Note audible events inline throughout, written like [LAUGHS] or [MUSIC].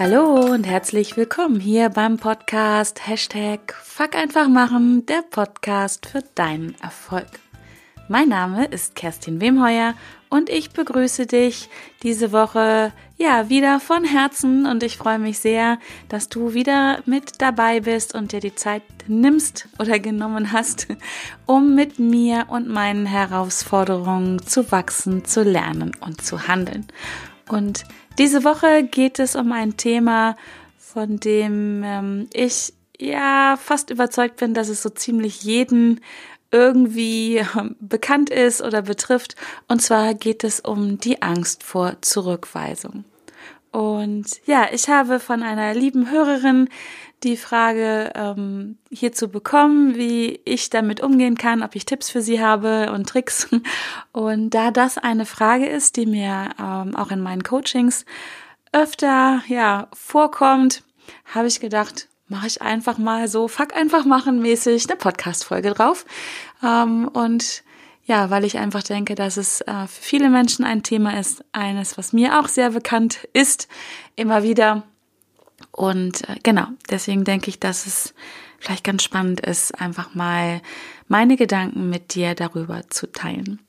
Hallo und herzlich willkommen hier beim Podcast Hashtag Fuck einfach machen, der Podcast für deinen Erfolg. Mein Name ist Kerstin Wemheuer und ich begrüße dich diese Woche ja wieder von Herzen und ich freue mich sehr, dass du wieder mit dabei bist und dir die Zeit nimmst oder genommen hast, um mit mir und meinen Herausforderungen zu wachsen, zu lernen und zu handeln. Und diese Woche geht es um ein Thema, von dem ähm, ich ja fast überzeugt bin, dass es so ziemlich jeden irgendwie ähm, bekannt ist oder betrifft. Und zwar geht es um die Angst vor Zurückweisung. Und ja, ich habe von einer lieben Hörerin die Frage ähm, hierzu bekommen, wie ich damit umgehen kann, ob ich Tipps für sie habe und Tricks. [LAUGHS] Und da das eine Frage ist, die mir ähm, auch in meinen Coachings öfter ja vorkommt, habe ich gedacht, mache ich einfach mal so fuck einfach machen mäßig eine Podcast Folge drauf. Ähm, und ja, weil ich einfach denke, dass es äh, für viele Menschen ein Thema ist, eines, was mir auch sehr bekannt ist, immer wieder und äh, genau, deswegen denke ich, dass es vielleicht ganz spannend ist, einfach mal meine Gedanken mit dir darüber zu teilen.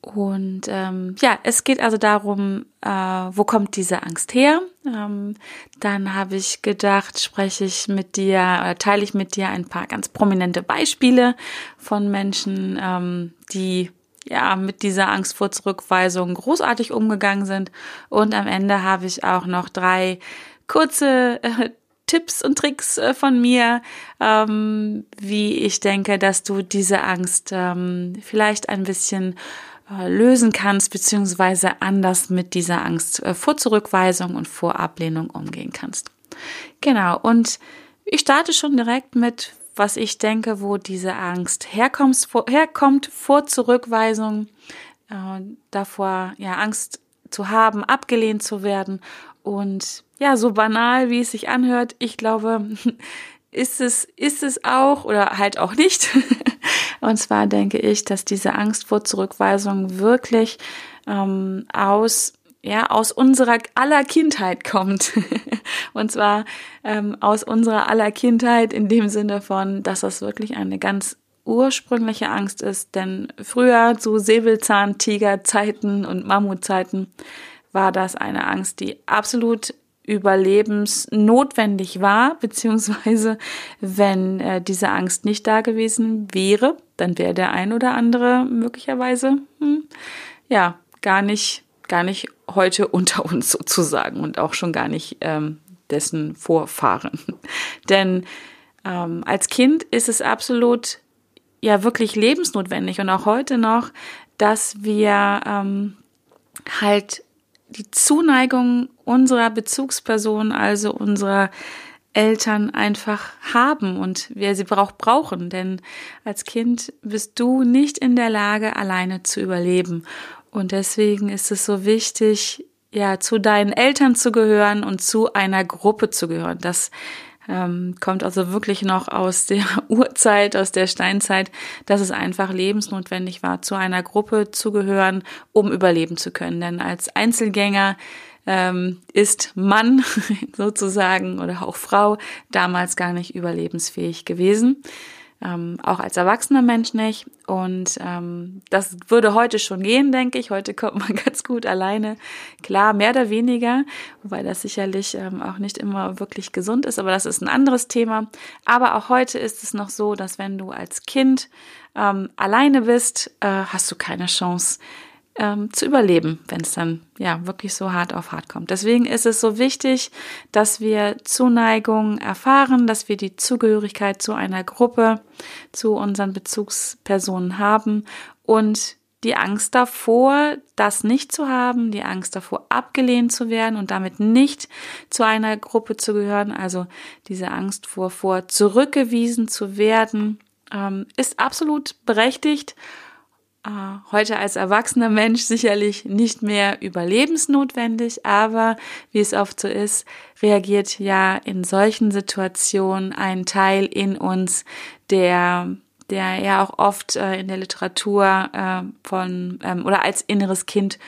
Und ähm, ja, es geht also darum, äh, wo kommt diese Angst her? Ähm, dann habe ich gedacht, spreche ich mit dir oder teile ich mit dir ein paar ganz prominente Beispiele von Menschen, ähm, die ja mit dieser Angst vor Zurückweisung großartig umgegangen sind. Und am Ende habe ich auch noch drei kurze äh, Tipps und Tricks äh, von mir, ähm, wie ich denke, dass du diese Angst ähm, vielleicht ein bisschen äh, lösen kannst, beziehungsweise anders mit dieser Angst äh, vor Zurückweisung und vor Ablehnung umgehen kannst. Genau, und ich starte schon direkt mit, was ich denke, wo diese Angst herkommt, vor, herkommt vor Zurückweisung, äh, davor ja Angst zu haben, abgelehnt zu werden und ja, so banal, wie es sich anhört, ich glaube, [LAUGHS] ist es, ist es auch oder halt auch nicht. [LAUGHS] Und zwar denke ich, dass diese Angst vor Zurückweisung wirklich ähm, aus ja, aus unserer aller Kindheit kommt. [LAUGHS] Und zwar ähm, aus unserer aller Kindheit in dem Sinne von, dass das wirklich eine ganz ursprüngliche Angst ist. Denn früher zu Säbelzahntigerzeiten und Mammutzeiten war das eine Angst, die absolut überlebensnotwendig war, beziehungsweise wenn äh, diese Angst nicht da gewesen wäre, dann wäre der ein oder andere möglicherweise hm, ja gar nicht gar nicht heute [LAUGHS] unter uns sozusagen und auch schon gar nicht ähm, dessen Vorfahren. [LAUGHS] Denn ähm, als Kind ist es absolut ja wirklich lebensnotwendig und auch heute noch, dass wir ähm, halt die Zuneigung unserer Bezugsperson, also unserer Eltern einfach haben und wer sie braucht, brauchen. Denn als Kind bist du nicht in der Lage, alleine zu überleben. Und deswegen ist es so wichtig, ja, zu deinen Eltern zu gehören und zu einer Gruppe zu gehören. Das ähm, kommt also wirklich noch aus der [LAUGHS] Urzeit, aus der Steinzeit, dass es einfach lebensnotwendig war, zu einer Gruppe zu gehören, um überleben zu können. Denn als Einzelgänger ähm, ist Mann [LAUGHS] sozusagen oder auch Frau damals gar nicht überlebensfähig gewesen ähm, auch als erwachsener Mensch nicht. Und ähm, das würde heute schon gehen, denke ich. Heute kommt [LAUGHS] man ganz gut alleine. Klar, mehr oder weniger, wobei das sicherlich ähm, auch nicht immer wirklich gesund ist, aber das ist ein anderes Thema. Aber auch heute ist es noch so, dass wenn du als Kind ähm, alleine bist, äh, hast du keine Chance, ähm, zu überleben, wenn es dann ja wirklich so hart auf hart kommt. Deswegen ist es so wichtig, dass wir Zuneigung erfahren, dass wir die Zugehörigkeit zu einer Gruppe, zu unseren Bezugspersonen haben und die Angst davor, das nicht zu haben, die Angst davor, abgelehnt zu werden und damit nicht zu einer Gruppe zu gehören, also diese Angst vor, vor zurückgewiesen zu werden, ähm, ist absolut berechtigt heute als erwachsener Mensch sicherlich nicht mehr überlebensnotwendig, aber wie es oft so ist, reagiert ja in solchen Situationen ein Teil in uns, der der ja auch oft äh, in der Literatur äh, von ähm, oder als inneres Kind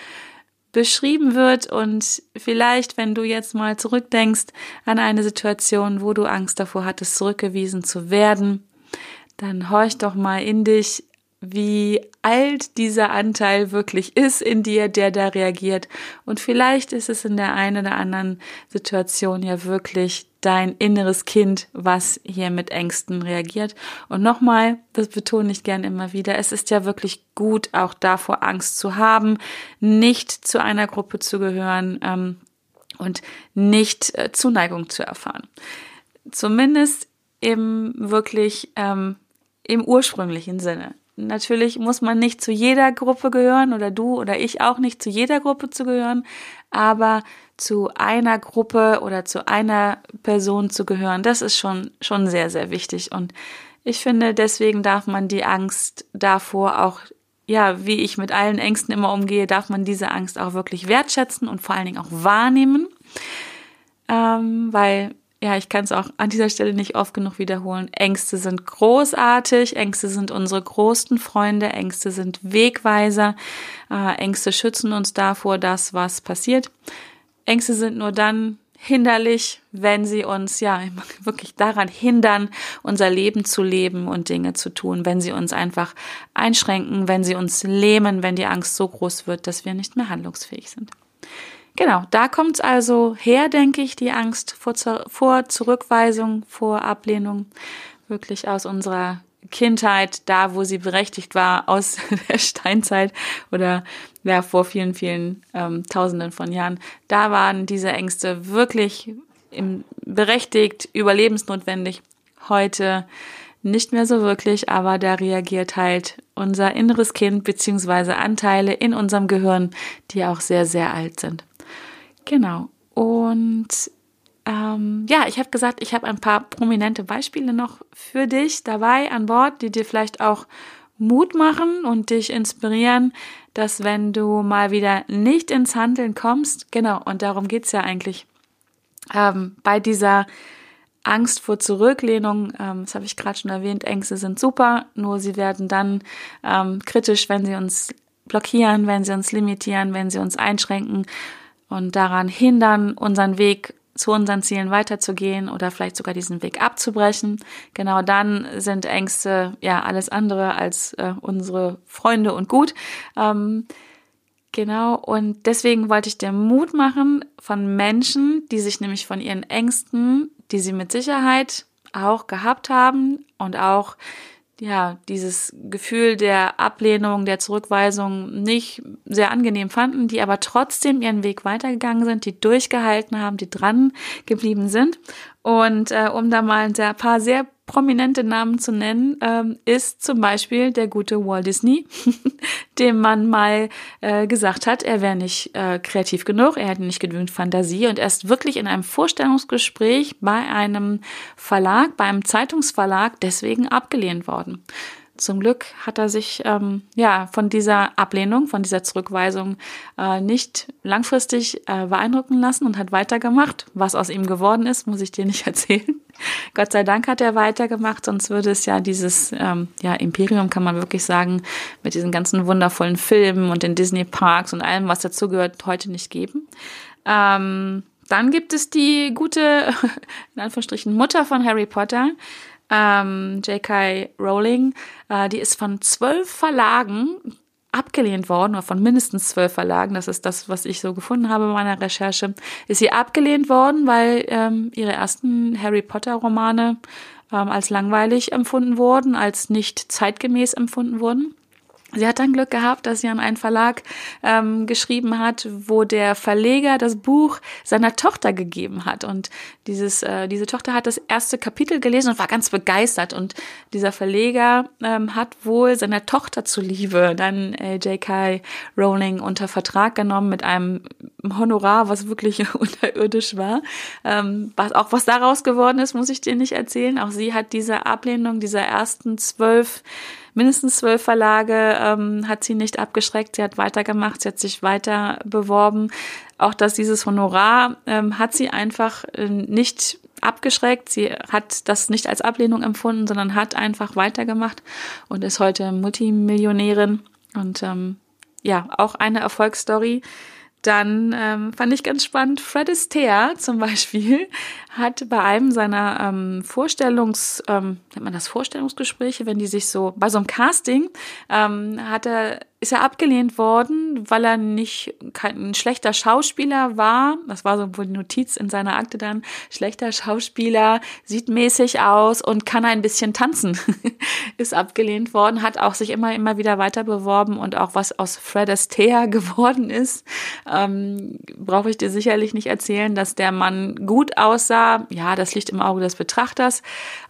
beschrieben wird. Und vielleicht, wenn du jetzt mal zurückdenkst an eine Situation, wo du Angst davor hattest, zurückgewiesen zu werden, dann horch doch mal in dich, wie alt dieser Anteil wirklich ist in dir, der da reagiert. Und vielleicht ist es in der einen oder anderen Situation ja wirklich dein inneres Kind, was hier mit Ängsten reagiert. Und nochmal, das betone ich gern immer wieder, es ist ja wirklich gut, auch davor Angst zu haben, nicht zu einer Gruppe zu gehören ähm, und nicht äh, Zuneigung zu erfahren. Zumindest im wirklich ähm, im ursprünglichen Sinne. Natürlich muss man nicht zu jeder Gruppe gehören oder du oder ich auch nicht zu jeder Gruppe zu gehören, aber zu einer Gruppe oder zu einer Person zu gehören, das ist schon, schon sehr, sehr wichtig. Und ich finde, deswegen darf man die Angst davor auch, ja, wie ich mit allen Ängsten immer umgehe, darf man diese Angst auch wirklich wertschätzen und vor allen Dingen auch wahrnehmen. Ähm, weil ja, ich kann es auch an dieser Stelle nicht oft genug wiederholen. Ängste sind großartig, Ängste sind unsere größten Freunde, Ängste sind Wegweiser, äh, Ängste schützen uns davor, das, was passiert. Ängste sind nur dann hinderlich, wenn sie uns ja [LAUGHS] wirklich daran hindern, unser Leben zu leben und Dinge zu tun, wenn sie uns einfach einschränken, wenn sie uns lähmen, wenn die Angst so groß wird, dass wir nicht mehr handlungsfähig sind. Genau, da kommt es also her, denke ich, die Angst vor, vor Zurückweisung, vor Ablehnung, wirklich aus unserer Kindheit, da wo sie berechtigt war, aus [LAUGHS] der Steinzeit oder ja, vor vielen, vielen ähm, Tausenden von Jahren. Da waren diese Ängste wirklich im, berechtigt, überlebensnotwendig. Heute nicht mehr so wirklich, aber da reagiert halt unser inneres Kind beziehungsweise Anteile in unserem Gehirn, die auch sehr, sehr alt sind. Genau. Und ähm, ja, ich habe gesagt, ich habe ein paar prominente Beispiele noch für dich dabei an Bord, die dir vielleicht auch Mut machen und dich inspirieren, dass wenn du mal wieder nicht ins Handeln kommst, genau, und darum geht's ja eigentlich, ähm, bei dieser Angst vor Zurücklehnung, ähm, das habe ich gerade schon erwähnt, Ängste sind super, nur sie werden dann ähm, kritisch, wenn sie uns blockieren, wenn sie uns limitieren, wenn sie uns einschränken und daran hindern, unseren Weg zu unseren Zielen weiterzugehen oder vielleicht sogar diesen Weg abzubrechen. Genau dann sind Ängste ja alles andere als äh, unsere Freunde und gut. Ähm, genau, und deswegen wollte ich dir Mut machen von Menschen, die sich nämlich von ihren Ängsten, die sie mit Sicherheit auch gehabt haben und auch ja, dieses Gefühl der Ablehnung, der Zurückweisung nicht sehr angenehm fanden, die aber trotzdem ihren Weg weitergegangen sind, die durchgehalten haben, die dran geblieben sind. Und äh, um da mal ein paar sehr prominente Namen zu nennen, ähm, ist zum Beispiel der gute Walt Disney, [LAUGHS] dem man mal äh, gesagt hat, er wäre nicht äh, kreativ genug, er hätte nicht genügend Fantasie und er ist wirklich in einem Vorstellungsgespräch bei einem Verlag, bei einem Zeitungsverlag deswegen abgelehnt worden. Zum Glück hat er sich ähm, ja von dieser Ablehnung, von dieser Zurückweisung äh, nicht langfristig äh, beeindrucken lassen und hat weitergemacht. Was aus ihm geworden ist, muss ich dir nicht [LAUGHS] erzählen. Gott sei Dank hat er weitergemacht, sonst würde es ja dieses ähm, ja, Imperium, kann man wirklich sagen, mit diesen ganzen wundervollen Filmen und den Disney-Parks und allem, was dazugehört, heute nicht geben. Ähm, dann gibt es die gute, [LAUGHS] in Anführungsstrichen, Mutter von Harry Potter, ähm, J.K. Rowling, äh, die ist von zwölf Verlagen abgelehnt worden, oder von mindestens zwölf Verlagen, das ist das, was ich so gefunden habe in meiner Recherche, ist sie abgelehnt worden, weil ähm, ihre ersten Harry Potter-Romane ähm, als langweilig empfunden wurden, als nicht zeitgemäß empfunden wurden. Sie hat dann Glück gehabt, dass sie an einen Verlag ähm, geschrieben hat, wo der Verleger das Buch seiner Tochter gegeben hat. Und dieses, äh, diese Tochter hat das erste Kapitel gelesen und war ganz begeistert. Und dieser Verleger ähm, hat wohl seiner Tochter zuliebe dann äh, J.K. Rowling unter Vertrag genommen mit einem Honorar, was wirklich [LAUGHS] unterirdisch war. Ähm, was, auch was daraus geworden ist, muss ich dir nicht erzählen. Auch sie hat diese Ablehnung dieser ersten zwölf mindestens zwölf Verlage ähm, hat sie nicht abgeschreckt. Sie hat weitergemacht, sie hat sich weiter beworben. Auch dass dieses Honorar ähm, hat sie einfach äh, nicht abgeschreckt. Sie hat das nicht als Ablehnung empfunden, sondern hat einfach weitergemacht und ist heute Multimillionärin und ähm, ja, auch eine Erfolgsstory. Dann ähm, fand ich ganz spannend, Fred Astaire zum Beispiel [LAUGHS] hat bei einem seiner ähm, Vorstellungs, ähm, nennt man das Vorstellungsgespräche, wenn die sich so, bei so einem Casting, ähm, hat er ist er abgelehnt worden, weil er nicht kein schlechter Schauspieler war. Das war so wohl die Notiz in seiner Akte dann. Schlechter Schauspieler, sieht mäßig aus und kann ein bisschen tanzen. [LAUGHS] ist abgelehnt worden, hat auch sich immer, immer wieder weiter beworben und auch was aus Fred Astaire [LAUGHS] geworden ist, ähm, brauche ich dir sicherlich nicht erzählen, dass der Mann gut aussah. Ja, das liegt im Auge des Betrachters.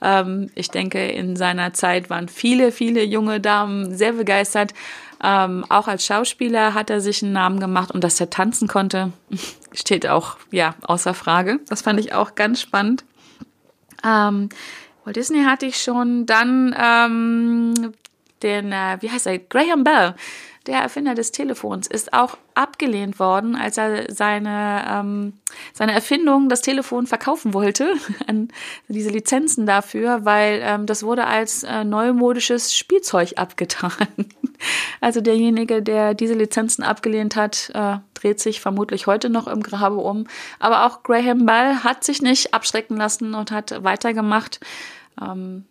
Ähm, ich denke, in seiner Zeit waren viele, viele junge Damen sehr begeistert. Ähm, auch als Schauspieler hat er sich einen Namen gemacht und dass er tanzen konnte, [LAUGHS] steht auch ja außer Frage. Das fand ich auch ganz spannend. Ähm, Walt Disney hatte ich schon. Dann ähm, den, äh, wie heißt er, Graham Bell der Erfinder des Telefons, ist auch abgelehnt worden, als er seine, ähm, seine Erfindung, das Telefon, verkaufen wollte, [LAUGHS] an diese Lizenzen dafür, weil ähm, das wurde als äh, neumodisches Spielzeug abgetan. [LAUGHS] Also derjenige, der diese Lizenzen abgelehnt hat, äh, dreht sich vermutlich heute noch im Grabe um. Aber auch Graham Bell hat sich nicht abschrecken lassen und hat weitergemacht. Ähm,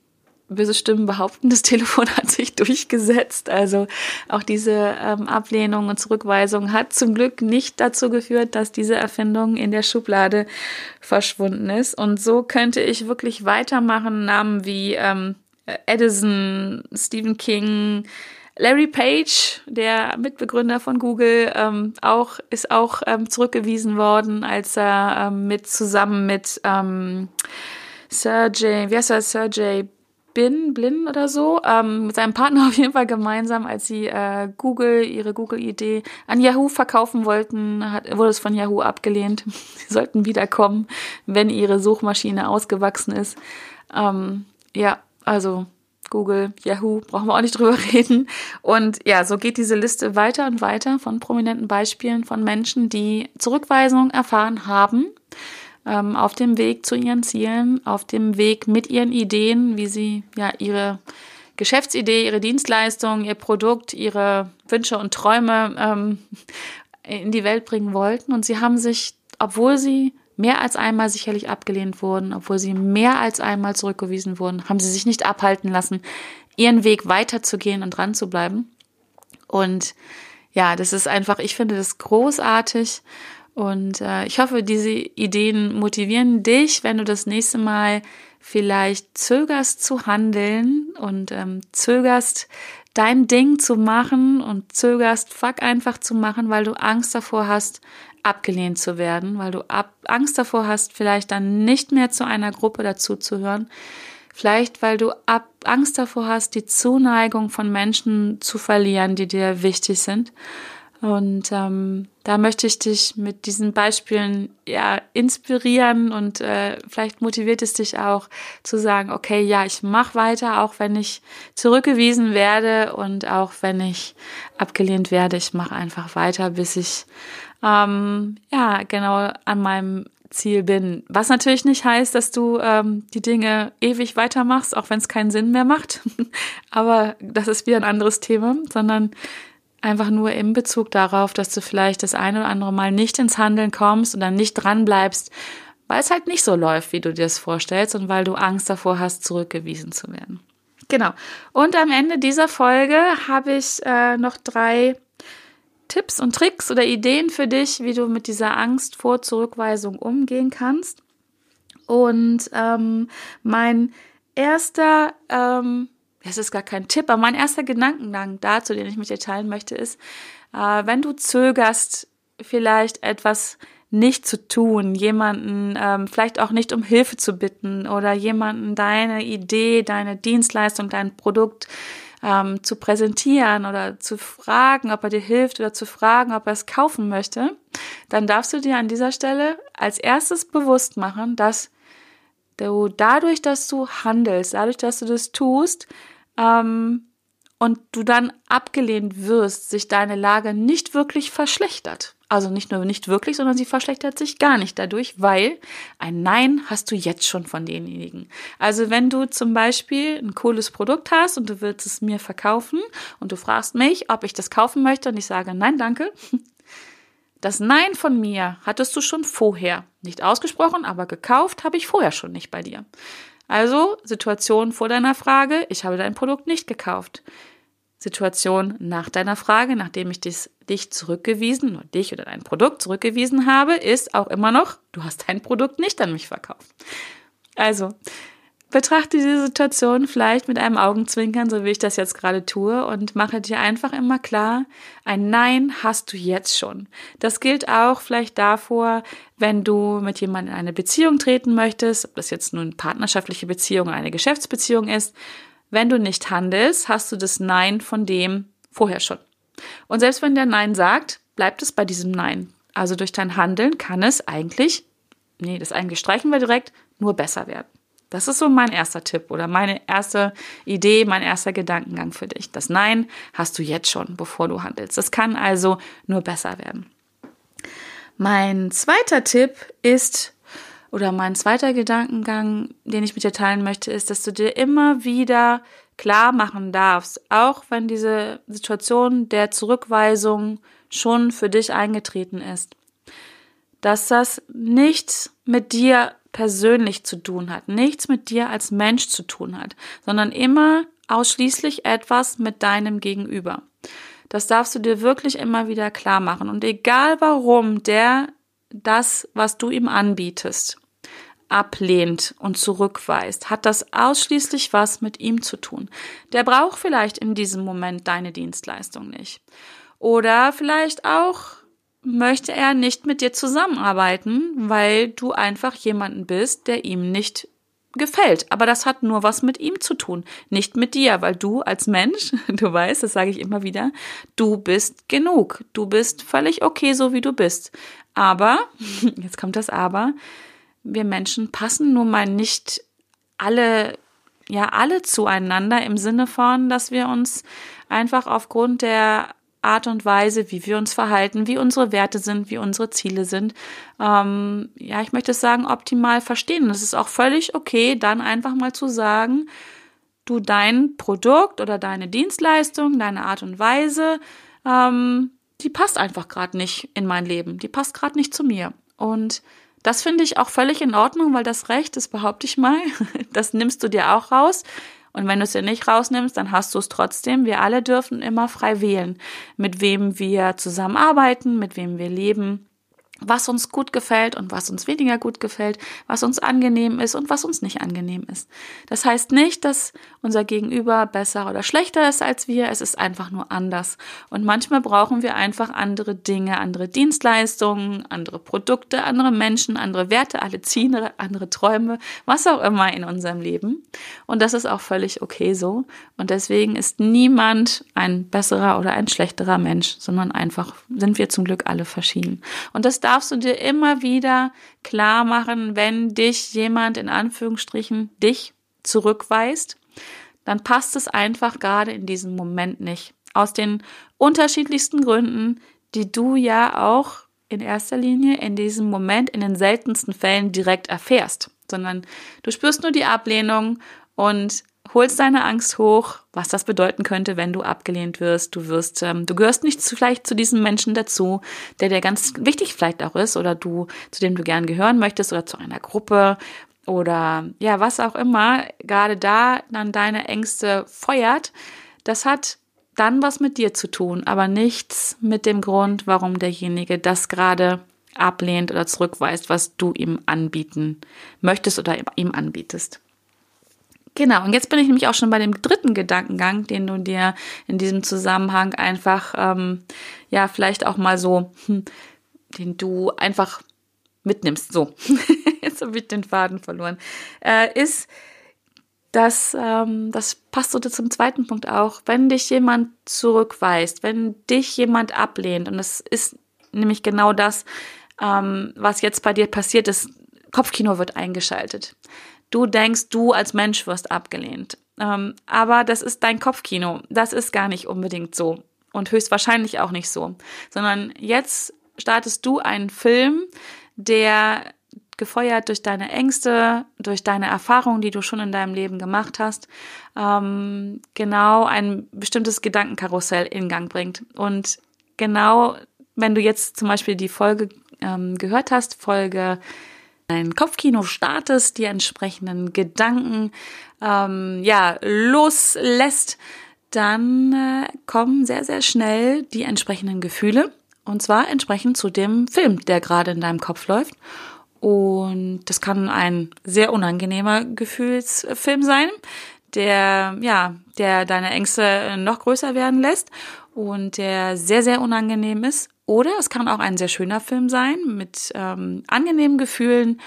böse Stimmen behaupten, das [LAUGHS] Telefon hat sich durchgesetzt. Also auch diese ähm, Ablehnung und Zurückweisung hat zum Glück nicht dazu geführt, dass diese Erfindung in der Schublade verschwunden ist. Und so könnte ich wirklich weitermachen. Namen wie ähm, Edison, Stephen King, Larry Page, der Mitbegründer von Google, ähm, auch ist auch ähm, zurückgewiesen worden, als er ähm, mit zusammen mit ähm, Sergey, wie heißt er, Sergey Bin, Blin oder so, ähm, mit seinem Partner [LAUGHS] auf jeden Fall gemeinsam, als sie äh, Google, ihre Google-Idee an Yahoo verkaufen wollten, hat, wurde es von Yahoo abgelehnt. [LAUGHS] sie sollten wiederkommen, wenn ihre Suchmaschine ausgewachsen ist. Ähm, ja, also Google, Yahoo, brauchen wir auch nicht drüber [LAUGHS] reden. Und ja, so geht diese Liste weiter und weiter von prominenten Beispielen von Menschen, die Zurückweisung erfahren haben ähm, auf dem Weg zu ihren Zielen, auf dem Weg mit ihren Ideen, wie sie ja ihre Geschäftsidee, ihre Dienstleistung, ihr Produkt, ihre Wünsche und Träume ähm, in die Welt bringen wollten. Und sie haben sich, obwohl sie mehr als einmal sicherlich abgelehnt wurden, obwohl sie mehr als einmal zurückgewiesen wurden, haben sie sich nicht abhalten lassen, ihren Weg weiterzugehen und dran zu bleiben. Und ja, das ist einfach, ich finde das großartig und äh, ich hoffe, diese Ideen motivieren dich, wenn du das nächste Mal vielleicht zögerst zu handeln und ähm, zögerst dein Ding zu machen und zögerst fuck einfach zu machen, weil du Angst davor hast, abgelehnt zu werden, weil du ab Angst davor hast, vielleicht dann nicht mehr zu einer Gruppe dazuzuhören. Vielleicht, weil du ab Angst davor hast, die Zuneigung von Menschen zu verlieren, die dir wichtig sind. Und ähm, da möchte ich dich mit diesen Beispielen ja inspirieren und äh, vielleicht motiviert es dich auch zu sagen, okay, ja, ich mache weiter, auch wenn ich zurückgewiesen werde und auch wenn ich abgelehnt werde, ich mache einfach weiter, bis ich ähm, ja genau an meinem Ziel bin. Was natürlich nicht heißt, dass du ähm, die Dinge ewig weitermachst, auch wenn es keinen Sinn mehr macht. [LAUGHS] Aber das ist wieder ein anderes Thema, sondern einfach nur im Bezug darauf, dass du vielleicht das eine oder andere Mal nicht ins Handeln kommst und dann nicht dran bleibst, weil es halt nicht so läuft, wie du dir das vorstellst und weil du Angst davor hast, zurückgewiesen zu werden. Genau. Und am Ende dieser Folge habe ich äh, noch drei Tipps und Tricks oder Ideen für dich, wie du mit dieser Angst vor Zurückweisung umgehen kannst. Und ähm, mein erster ähm, das ist gar kein Tipp, aber mein erster Gedankengang dazu, den ich mit dir teilen möchte, ist, äh, wenn du zögerst, vielleicht etwas nicht zu tun, jemanden ähm, vielleicht auch nicht um Hilfe zu bitten oder jemanden deine Idee, deine Dienstleistung, dein Produkt ähm, zu präsentieren oder zu fragen, ob er dir hilft oder zu fragen, ob er es kaufen möchte, dann darfst du dir an dieser Stelle als erstes bewusst machen, dass du dadurch, dass du handelst, dadurch, dass du das tust, ähm, und du dann abgelehnt wirst, sich deine Lage nicht wirklich verschlechtert. Also nicht nur nicht wirklich, sondern sie verschlechtert sich gar nicht dadurch, weil ein Nein hast du jetzt schon von denjenigen. Also wenn du zum Beispiel ein cooles Produkt hast und du willst es mir verkaufen und du fragst mich, ob ich das kaufen möchte und ich sage Nein, danke, Das Nein von mir hattest du schon vorher. Nicht ausgesprochen, aber gekauft habe ich vorher schon nicht bei dir. Also Situation vor deiner Frage, ich habe dein Produkt nicht gekauft. Situation nach deiner Frage, nachdem ich dich, dich zurückgewiesen oder dich oder dein Produkt zurückgewiesen habe, ist auch immer noch, du hast dein Produkt nicht an mich verkauft. Also, Betrachte diese Situation vielleicht mit einem Augenzwinkern, so wie ich das jetzt gerade tue, und mache dir einfach immer klar, ein Nein hast du jetzt schon. Das gilt auch vielleicht davor, wenn du mit jemandem in eine Beziehung treten möchtest, ob das jetzt nun partnerschaftliche Beziehung oder eine Geschäftsbeziehung ist. Wenn du nicht handelst, hast du das Nein von dem vorher schon. Und selbst wenn der Nein sagt, bleibt es bei diesem Nein. Also durch dein Handeln kann es eigentlich, nee, das eigentlich streichen wir direkt, nur besser werden. Das ist so mein erster Tipp oder meine erste Idee, mein erster Gedankengang für dich. Das Nein hast du jetzt schon, bevor du handelst. Das kann also nur besser werden. Mein zweiter Tipp ist, oder mein zweiter Gedankengang, den ich mit dir teilen möchte, ist, dass du dir immer wieder klar machen darfst, auch wenn diese Situation der Zurückweisung schon für dich eingetreten ist, dass das nichts mit dir persönlich zu tun hat, nichts mit dir als Mensch zu tun hat, sondern immer ausschließlich etwas mit deinem Gegenüber. Das darfst du dir wirklich immer wieder klar machen. Und egal warum der das, was du ihm anbietest, ablehnt und zurückweist, hat das ausschließlich was mit ihm zu tun. Der braucht vielleicht in diesem Moment deine Dienstleistung nicht. Oder vielleicht auch möchte er nicht mit dir zusammenarbeiten, weil du einfach jemanden bist, der ihm nicht gefällt. Aber das hat nur was mit ihm zu tun, nicht mit dir, weil du als Mensch, [LAUGHS] du weißt, das sage ich immer wieder, du bist genug. Du bist völlig okay, so wie du bist. Aber, [LAUGHS] jetzt kommt das Aber, wir Menschen passen nun mal nicht alle, ja, alle zueinander im Sinne von, dass wir uns einfach aufgrund der Art und Weise, wie wir uns verhalten, wie unsere Werte sind, wie unsere Ziele sind, ähm, ja, ich möchte sagen, optimal verstehen. Es ist auch völlig okay, dann einfach mal zu sagen, du dein Produkt oder deine Dienstleistung, deine Art und Weise, ähm, die passt einfach gerade nicht in mein Leben, die passt gerade nicht zu mir. Und das finde ich auch völlig in Ordnung, weil das Recht, das behaupte ich mal, [LAUGHS] das nimmst du dir auch raus. Und wenn du es dir nicht rausnimmst, dann hast du es trotzdem. Wir alle dürfen immer frei wählen, mit wem wir zusammenarbeiten, mit wem wir leben was uns gut gefällt und was uns weniger gut gefällt, was uns angenehm ist und was uns nicht angenehm ist. Das heißt nicht, dass unser Gegenüber besser oder schlechter ist als wir, es ist einfach nur anders. Und manchmal brauchen wir einfach andere Dinge, andere Dienstleistungen, andere Produkte, andere Menschen, andere Werte, alle Ziele, andere Träume, was auch immer in unserem Leben. Und das ist auch völlig okay so. Und deswegen ist niemand ein besserer oder ein schlechterer Mensch, sondern einfach sind wir zum Glück alle verschieden. Und das darfst du dir immer wieder klar machen, wenn dich jemand in Anführungsstrichen dich zurückweist, dann passt es einfach gerade in diesem Moment nicht. Aus den unterschiedlichsten Gründen, die du ja auch in erster Linie in diesem Moment in den seltensten Fällen direkt erfährst, sondern du spürst nur die Ablehnung und holst deine Angst hoch, was das bedeuten könnte, wenn du abgelehnt wirst. Du wirst, ähm, du gehörst nicht zu, vielleicht zu diesem Menschen dazu, der dir ganz wichtig vielleicht auch ist oder du, zu dem du gern gehören möchtest oder zu einer Gruppe oder ja, was auch immer gerade da dann deine Ängste feuert. Das hat dann was mit dir zu tun, aber nichts mit dem Grund, warum derjenige das gerade ablehnt oder zurückweist, was du ihm anbieten möchtest oder ihm anbietest. Genau, und jetzt bin ich nämlich auch schon bei dem dritten Gedankengang, den du dir in diesem Zusammenhang einfach, ähm, ja, vielleicht auch mal so, hm, den du einfach mitnimmst. So, [LAUGHS] jetzt habe ich den Faden verloren. Äh, ist, dass ähm, das passt so zum zweiten Punkt auch, wenn dich jemand zurückweist, wenn dich jemand ablehnt, und das ist nämlich genau das, ähm, was jetzt bei dir passiert ist, Kopfkino wird eingeschaltet. Du denkst, du als Mensch wirst abgelehnt. Ähm, aber das ist dein Kopfkino. Das ist gar nicht unbedingt so. Und höchstwahrscheinlich auch nicht so. Sondern jetzt startest du einen Film, der gefeuert durch deine Ängste, durch deine Erfahrungen, die du schon in deinem Leben gemacht hast, ähm, genau ein bestimmtes Gedankenkarussell in Gang bringt. Und genau wenn du jetzt zum Beispiel die Folge ähm, gehört hast, Folge ein Kopfkino startest, die entsprechenden Gedanken ähm, ja loslässt, dann äh, kommen sehr sehr schnell die entsprechenden Gefühle und zwar entsprechend zu dem Film, der gerade in deinem Kopf läuft. Und das kann ein sehr unangenehmer Gefühlsfilm sein, der ja, der deine Ängste noch größer werden lässt und der sehr sehr unangenehm ist oder es kann auch ein sehr schöner Film sein mit ähm, angenehmen Gefühlen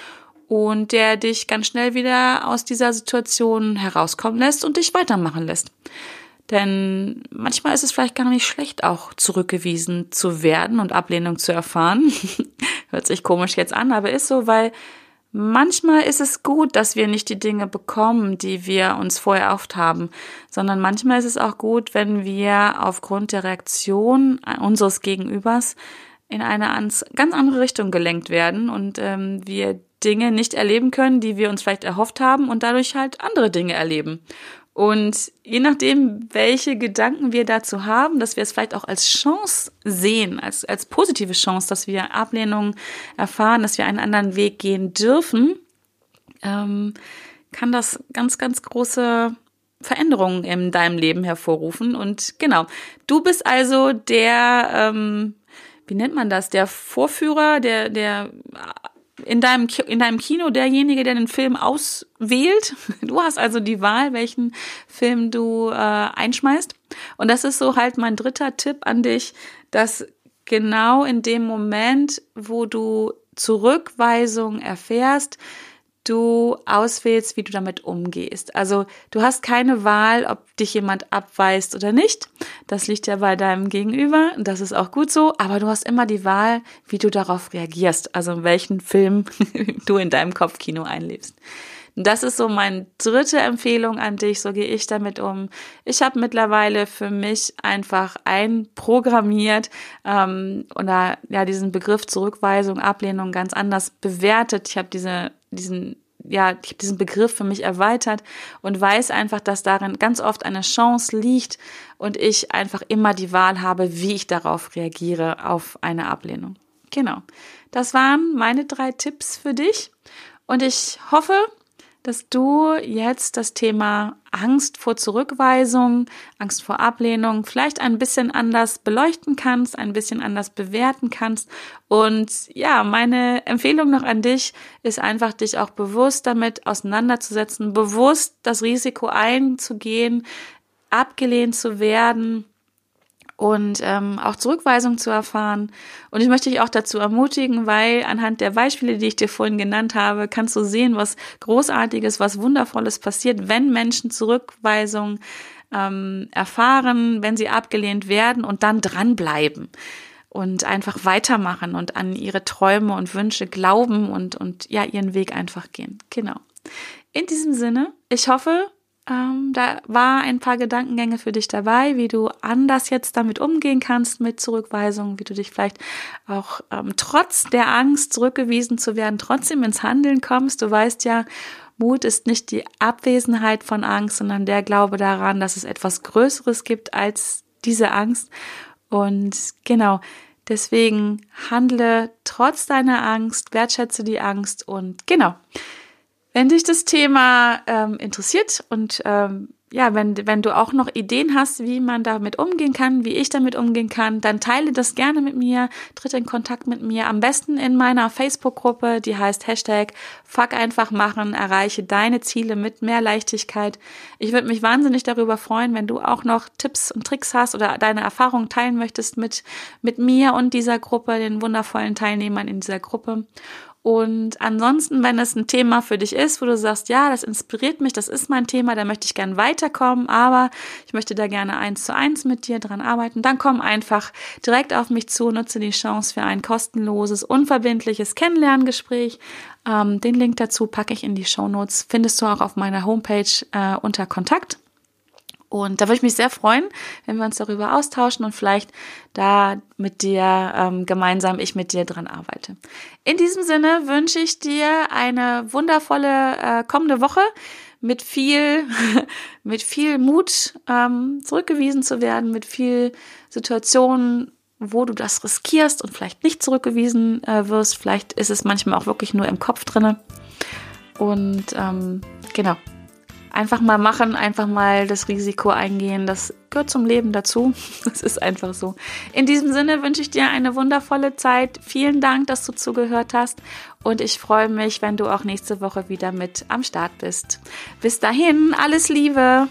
und der dich ganz schnell wieder aus dieser Situation herauskommen lässt und dich weitermachen lässt. Denn manchmal ist es vielleicht gar nicht schlecht, auch zurückgewiesen zu werden und Ablehnung zu erfahren. [LAUGHS] Hört sich komisch jetzt an, aber ist so, weil Manchmal ist es gut, dass wir nicht die Dinge bekommen, die wir uns vorher erhofft haben, sondern manchmal ist es auch gut, wenn wir aufgrund der Reaktion unseres Gegenübers in eine ganz andere Richtung gelenkt werden und ähm, wir Dinge nicht erleben können, die wir uns vielleicht erhofft haben und dadurch halt andere Dinge erleben. Und je nachdem, welche Gedanken wir dazu haben, dass wir es vielleicht auch als Chance sehen, als, als positive Chance, dass wir Ablehnung erfahren, dass wir einen anderen Weg gehen dürfen, ähm, kann das ganz, ganz große Veränderungen in deinem Leben hervorrufen. Und genau, du bist also der, ähm, wie nennt man das, der Vorführer, der, der in deinem, in deinem Kino derjenige, der den Film auswählt. [LAUGHS] Du hast also die Wahl, welchen Film du äh, einschmeißt. Und das ist so halt mein dritter Tipp an dich, dass genau in dem Moment, wo du Zurückweisung erfährst, du auswählst, wie du damit umgehst. Also du hast keine Wahl, ob dich jemand abweist oder nicht. Das liegt ja bei deinem Gegenüber. Das ist auch gut so. Aber du hast immer die Wahl, wie du darauf reagierst. Also welchen Film [LAUGHS] du in deinem Kopfkino einlebst. Das ist so meine dritte Empfehlung an dich. So gehe ich damit um. Ich habe mittlerweile für mich einfach einprogrammiert ähm, oder ja diesen Begriff Zurückweisung, Ablehnung ganz anders bewertet. Ich habe diese diesen ja, ich diesen Begriff für mich erweitert und weiß einfach, dass darin ganz oft eine Chance liegt und ich einfach immer die Wahl habe, wie ich darauf reagiere, auf eine Ablehnung. Genau. Das waren meine drei Tipps für dich und ich hoffe, dass du jetzt das Thema Angst vor Zurückweisung, Angst vor Ablehnung vielleicht ein bisschen anders beleuchten kannst, ein bisschen anders bewerten kannst. Und ja, meine Empfehlung noch an dich ist einfach, dich auch bewusst damit auseinanderzusetzen, bewusst das Risiko einzugehen, abgelehnt zu werden und ähm, auch Zurückweisung zu erfahren. Und ich möchte dich auch dazu ermutigen, weil anhand der Beispiele, die ich dir vorhin genannt habe, kannst du sehen, was Großartiges, was Wundervolles passiert, wenn Menschen Zurückweisung ähm, erfahren, wenn sie abgelehnt werden und dann dranbleiben und einfach weitermachen und an ihre Träume und Wünsche glauben und, und ja, ihren Weg einfach gehen. Genau. In diesem Sinne, ich hoffe, ähm, da war ein paar Gedankengänge für dich dabei, wie du anders jetzt damit umgehen kannst mit Zurückweisungen, wie du dich vielleicht auch ähm, trotz der Angst zurückgewiesen zu werden, trotzdem ins Handeln kommst. Du weißt ja, Mut ist nicht die Abwesenheit von Angst, sondern der Glaube daran, dass es etwas Größeres gibt als diese Angst. Und genau, deswegen handle trotz deiner Angst, wertschätze die Angst und genau. Wenn dich das Thema ähm, interessiert und ähm, ja, wenn, wenn du auch noch Ideen hast, wie man damit umgehen kann, wie ich damit umgehen kann, dann teile das gerne mit mir, tritt in Kontakt mit mir, am besten in meiner Facebook-Gruppe, die heißt Hashtag Fuck einfach machen, erreiche deine Ziele mit mehr Leichtigkeit. Ich würde mich wahnsinnig darüber freuen, wenn du auch noch Tipps und Tricks hast oder deine Erfahrungen teilen möchtest mit, mit mir und dieser Gruppe, den wundervollen Teilnehmern in dieser Gruppe. Und ansonsten, wenn es ein Thema für dich ist, wo du sagst, ja, das inspiriert mich, das ist mein Thema, da möchte ich gern weiterkommen, aber ich möchte da gerne eins zu eins mit dir dran arbeiten, dann komm einfach direkt auf mich zu, nutze die Chance für ein kostenloses, unverbindliches Kennenlerngespräch. Ähm, den Link dazu packe ich in die Show Notes, findest du auch auf meiner Homepage äh, unter Kontakt. Und da würde ich mich sehr freuen, wenn wir uns darüber austauschen und vielleicht da mit dir ähm, gemeinsam ich mit dir dran arbeite. In diesem Sinne wünsche ich dir eine wundervolle äh, kommende Woche mit viel, [LAUGHS] mit viel Mut ähm, zurückgewiesen zu werden, mit viel Situationen wo du das riskierst und vielleicht nicht zurückgewiesen äh, wirst. Vielleicht ist es manchmal auch wirklich nur im Kopf drinne. Und ähm, genau, einfach mal machen, einfach mal das Risiko eingehen. Das gehört zum Leben dazu. [LAUGHS] Das ist einfach so. In diesem Sinne wünsche ich dir eine wundervolle Zeit. Vielen Dank, dass du zugehört hast. Und ich freue mich, wenn du auch nächste Woche wieder mit am Start bist. Bis dahin, alles Liebe.